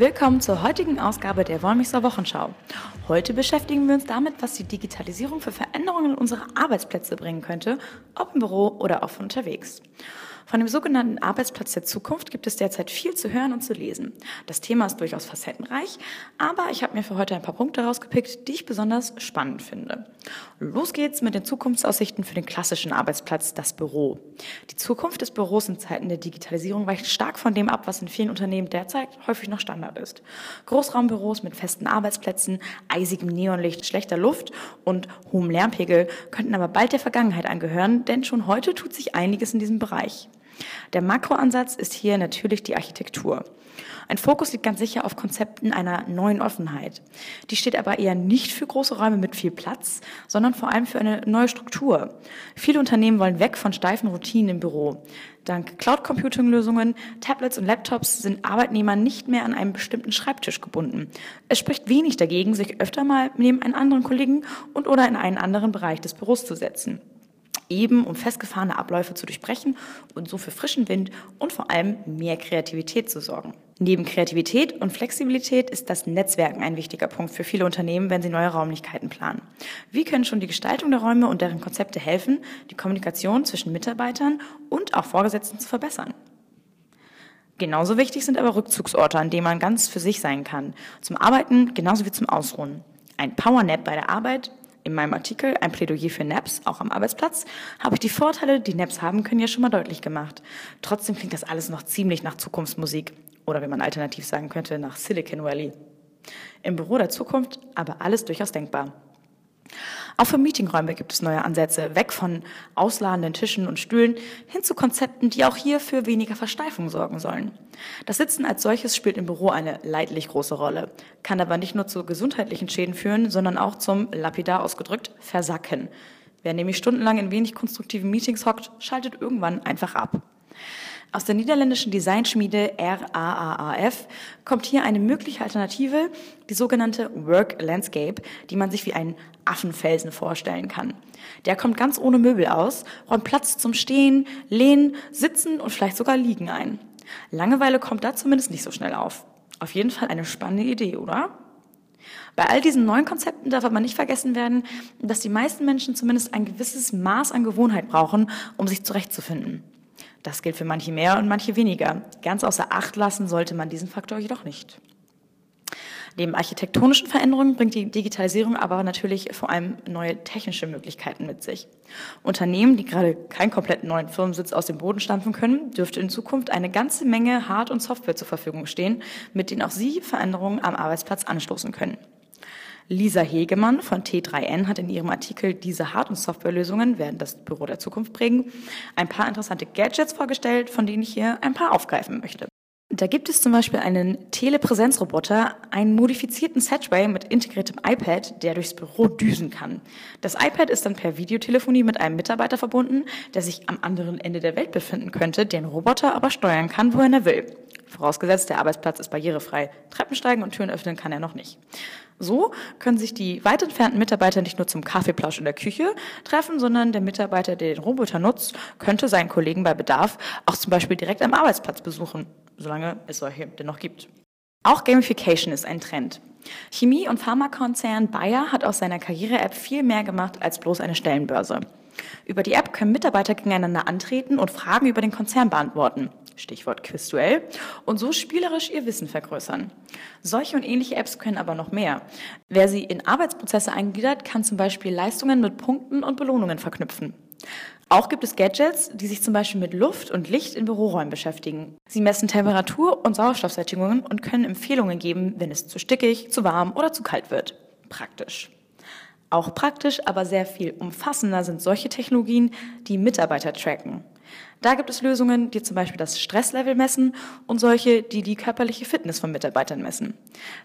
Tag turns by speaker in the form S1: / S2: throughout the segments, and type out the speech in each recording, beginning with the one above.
S1: Willkommen zur heutigen Ausgabe der Wollmixer Wochenschau. Heute beschäftigen wir uns damit, was die Digitalisierung für Veränderungen in unsere Arbeitsplätze bringen könnte, ob im Büro oder auch von unterwegs. Von dem sogenannten Arbeitsplatz der Zukunft gibt es derzeit viel zu hören und zu lesen. Das Thema ist durchaus facettenreich, aber ich habe mir für heute ein paar Punkte rausgepickt, die ich besonders spannend finde. Los geht's mit den Zukunftsaussichten für den klassischen Arbeitsplatz, das Büro. Die Zukunft des Büros in Zeiten der Digitalisierung weicht stark von dem ab, was in vielen Unternehmen derzeit häufig noch Standard ist. Großraumbüros mit festen Arbeitsplätzen, eisigem Neonlicht, schlechter Luft und hohem Lärmpegel könnten aber bald der Vergangenheit angehören, denn schon heute tut sich einiges in diesem Bereich. Der Makroansatz ist hier natürlich die Architektur. Ein Fokus liegt ganz sicher auf Konzepten einer neuen Offenheit. Die steht aber eher nicht für große Räume mit viel Platz, sondern vor allem für eine neue Struktur. Viele Unternehmen wollen weg von steifen Routinen im Büro. Dank Cloud-Computing-Lösungen, Tablets und Laptops sind Arbeitnehmer nicht mehr an einem bestimmten Schreibtisch gebunden. Es spricht wenig dagegen, sich öfter mal neben einen anderen Kollegen und oder in einen anderen Bereich des Büros zu setzen eben um festgefahrene Abläufe zu durchbrechen und so für frischen Wind und vor allem mehr Kreativität zu sorgen. Neben Kreativität und Flexibilität ist das Netzwerken ein wichtiger Punkt für viele Unternehmen, wenn sie neue Räumlichkeiten planen. Wie können schon die Gestaltung der Räume und deren Konzepte helfen, die Kommunikation zwischen Mitarbeitern und auch Vorgesetzten zu verbessern? Genauso wichtig sind aber Rückzugsorte, an denen man ganz für sich sein kann. Zum Arbeiten genauso wie zum Ausruhen. Ein Powernap bei der Arbit in meinem Artikel ein Plädoyer für Naps, auch am Arbeitsplatz, habe ich die Vorteile, die Naps haben können, ja schon mal deutlich gemacht. Trotzdem klingt das alles noch ziemlich nach Zukunftsmusik oder wie man alternativ sagen könnte, nach Silicon Valley. Im Büro der Zukunft aber alles durchaus denkbar. Auch für Meetingräume gibt es neue Ansätze, weg von ausladenden Tischen und Stühlen hin zu Konzepten, die auch hier für weniger Versteifung sorgen sollen. Das Sitzen als solches spielt im Büro eine leidlich große Rolle, kann aber nicht nur zu gesundheitlichen Schäden führen, sondern auch zum, lapidar ausgedrückt, Versacken. Wer nämlich stundenlang in wenig konstruktiven Meetings hockt, schaltet irgendwann einfach ab. Aus der niederländischen Designschmiede RAAAF kommt hier eine mögliche Alternative, die sogenannte Work Landscape, die man sich wie einen Affenfelsen vorstellen kann. Der kommt ganz ohne Möbel aus, räumt Platz zum Stehen, Lehnen, Sitzen und vielleicht sogar Liegen ein. Langeweile kommt da zumindest nicht so schnell auf. Auf jeden Fall eine spannende Idee, oder? Bei all diesen neuen Konzepten darf aber nicht vergessen werden, dass die meisten Menschen zumindest ein gewisses Maß an Gewohnheit brauchen, um sich zurechtzufinden. Das gilt für manche mehr und manche weniger. Ganz außer Acht lassen sollte man diesen Faktor jedoch nicht. Neben architektonischen Veränderungen bringt die Digitalisierung aber natürlich vor allem neue technische Möglichkeiten mit sich. Unternehmen, die gerade keinen komplett neuen Firmensitz aus dem Boden stampfen können, dürfte in Zukunft eine ganze Menge Hard- und Software zur Verfügung stehen, mit denen auch Sie Veränderungen am Arbeitsplatz anstoßen können. Lisa Hegemann von T3N hat in ihrem Artikel Diese Hard- und Softwarelösungen werden das Büro der Zukunft prägen ein paar interessante Gadgets vorgestellt, von denen ich hier ein paar aufgreifen möchte. Da gibt es zum Beispiel einen Telepräsenzroboter, einen modifizierten Setway mit integriertem iPad, der durchs Büro düsen kann. Das iPad ist dann per Videotelefonie mit einem Mitarbeiter verbunden, der sich am anderen Ende der Welt befinden könnte, den Roboter aber steuern kann, wohin er will. Vorausgesetzt, der Arbeitsplatz ist barrierefrei. Treppen steigen und Türen öffnen kann er noch nicht. So können sich die weit entfernten Mitarbeiter nicht nur zum Kaffeeplausch in der Küche treffen, sondern der Mitarbeiter, der den Roboter nutzt, könnte seinen Kollegen bei Bedarf auch zum Beispiel direkt am Arbeitsplatz besuchen, solange es solche denn noch gibt. Auch Gamification ist ein Trend. Chemie- und Pharmakonzern Bayer hat aus seiner Karriere-App viel mehr gemacht als bloß eine Stellenbörse. Über die App können Mitarbeiter gegeneinander antreten und Fragen über den Konzern beantworten. Stichwort Quizduell, und so spielerisch ihr Wissen vergrößern. Solche und ähnliche Apps können aber noch mehr. Wer sie in Arbeitsprozesse eingliedert, kann zum Beispiel Leistungen mit Punkten und Belohnungen verknüpfen. Auch gibt es Gadgets, die sich zum Beispiel mit Luft und Licht in Büroräumen beschäftigen. Sie messen Temperatur und Sauerstoffsättigungen und können Empfehlungen geben, wenn es zu stickig, zu warm oder zu kalt wird. Praktisch. Auch praktisch, aber sehr viel umfassender sind solche Technologien, die Mitarbeiter tracken. Da gibt es Lösungen, die zum Beispiel das Stresslevel messen und solche, die die körperliche Fitness von Mitarbeitern messen.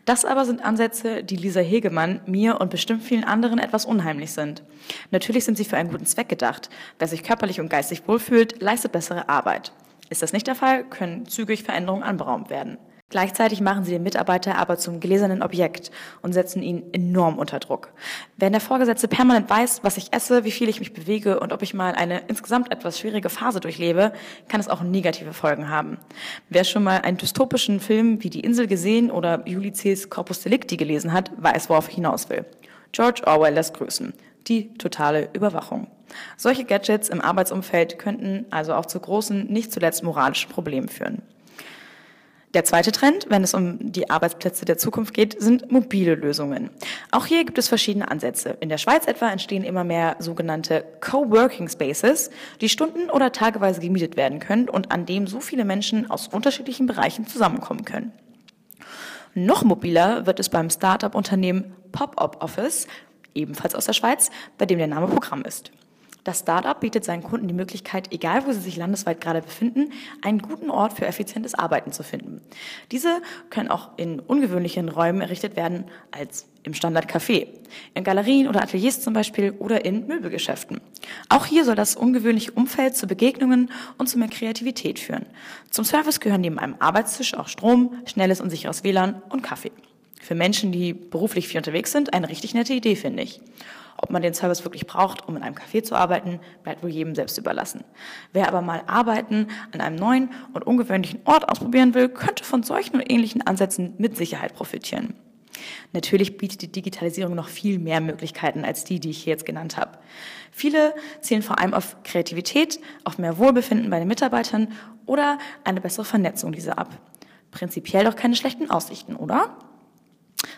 S1: Das aber sind Ansätze, die Lisa Hegemann, mir und bestimmt vielen anderen etwas unheimlich sind. Natürlich sind sie für einen guten Zweck gedacht. Wer sich körperlich und geistig wohlfühlt, leistet bessere Arbeit. Ist das nicht der Fall, können zügig Veränderungen anberaumt werden. Gleichzeitig machen sie den Mitarbeiter aber zum gläsernen Objekt und setzen ihn enorm unter Druck. Wenn der Vorgesetzte permanent weiß, was ich esse, wie viel ich mich bewege und ob ich mal eine insgesamt etwas schwierige Phase durchlebe, kann es auch negative Folgen haben. Wer schon mal einen dystopischen Film wie Die Insel gesehen oder Ulysses Corpus Delicti gelesen hat, weiß, worauf ich hinaus will. George Orwell lässt grüßen. Die totale Überwachung. Solche Gadgets im Arbeitsumfeld könnten also auch zu großen, nicht zuletzt moralischen Problemen führen. Der zweite Trend, wenn es um die Arbeitsplätze der Zukunft geht, sind mobile Lösungen. Auch hier gibt es verschiedene Ansätze. In der Schweiz etwa entstehen immer mehr sogenannte Coworking Spaces, die stunden- oder tageweise gemietet werden können und an dem so viele Menschen aus unterschiedlichen Bereichen zusammenkommen können. Noch mobiler wird es beim Startup-Unternehmen Pop-Up Office, ebenfalls aus der Schweiz, bei dem der Name Programm ist. Das Startup bietet seinen Kunden die Möglichkeit, egal wo sie sich landesweit gerade befinden, einen guten Ort für effizientes Arbeiten zu finden. Diese können auch in ungewöhnlichen Räumen errichtet werden als im Standardcafé, in Galerien oder Ateliers zum Beispiel oder in Möbelgeschäften. Auch hier soll das ungewöhnliche Umfeld zu Begegnungen und zu mehr Kreativität führen. Zum Service gehören neben einem Arbeitstisch auch Strom, schnelles und sicheres WLAN und Kaffee. Für Menschen, die beruflich viel unterwegs sind, eine richtig nette Idee, finde ich. Ob man den Service wirklich braucht, um in einem Café zu arbeiten, bleibt wohl jedem selbst überlassen. Wer aber mal Arbeiten an einem neuen und ungewöhnlichen Ort ausprobieren will, könnte von solchen und ähnlichen Ansätzen mit Sicherheit profitieren. Natürlich bietet die Digitalisierung noch viel mehr Möglichkeiten als die, die ich hier jetzt genannt habe. Viele zielen vor allem auf Kreativität, auf mehr Wohlbefinden bei den Mitarbeitern oder eine bessere Vernetzung dieser ab. Prinzipiell doch keine schlechten Aussichten, oder?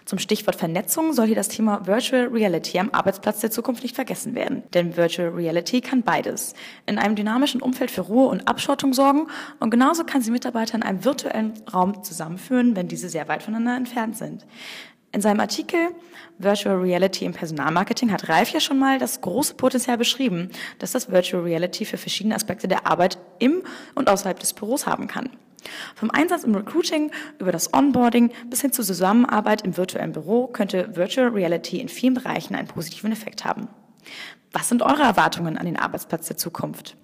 S1: Zum Stichwort Vernetzung soll hier das Thema Virtual Reality am Arbeitsplatz der Zukunft nicht vergessen werden. Denn Virtual Reality kann beides. In einem dynamischen Umfeld für Ruhe und Abschottung sorgen und genauso kann sie Mitarbeiter in einem virtuellen Raum zusammenführen, wenn diese sehr weit voneinander entfernt sind. In seinem Artikel Virtual Reality im Personalmarketing hat Ralf ja schon mal das große Potenzial beschrieben, dass das Virtual Reality für verschiedene Aspekte der Arbeit im und außerhalb des Büros haben kann. Vom Einsatz im Recruiting über das Onboarding bis hin zur Zusammenarbeit im virtuellen Büro könnte Virtual Reality in vielen Bereichen einen positiven Effekt haben. Was sind eure Erwartungen an den Arbeitsplatz der Zukunft?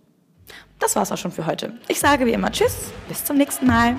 S1: Das war's auch schon für heute. Ich sage wie immer Tschüss, bis zum nächsten Mal.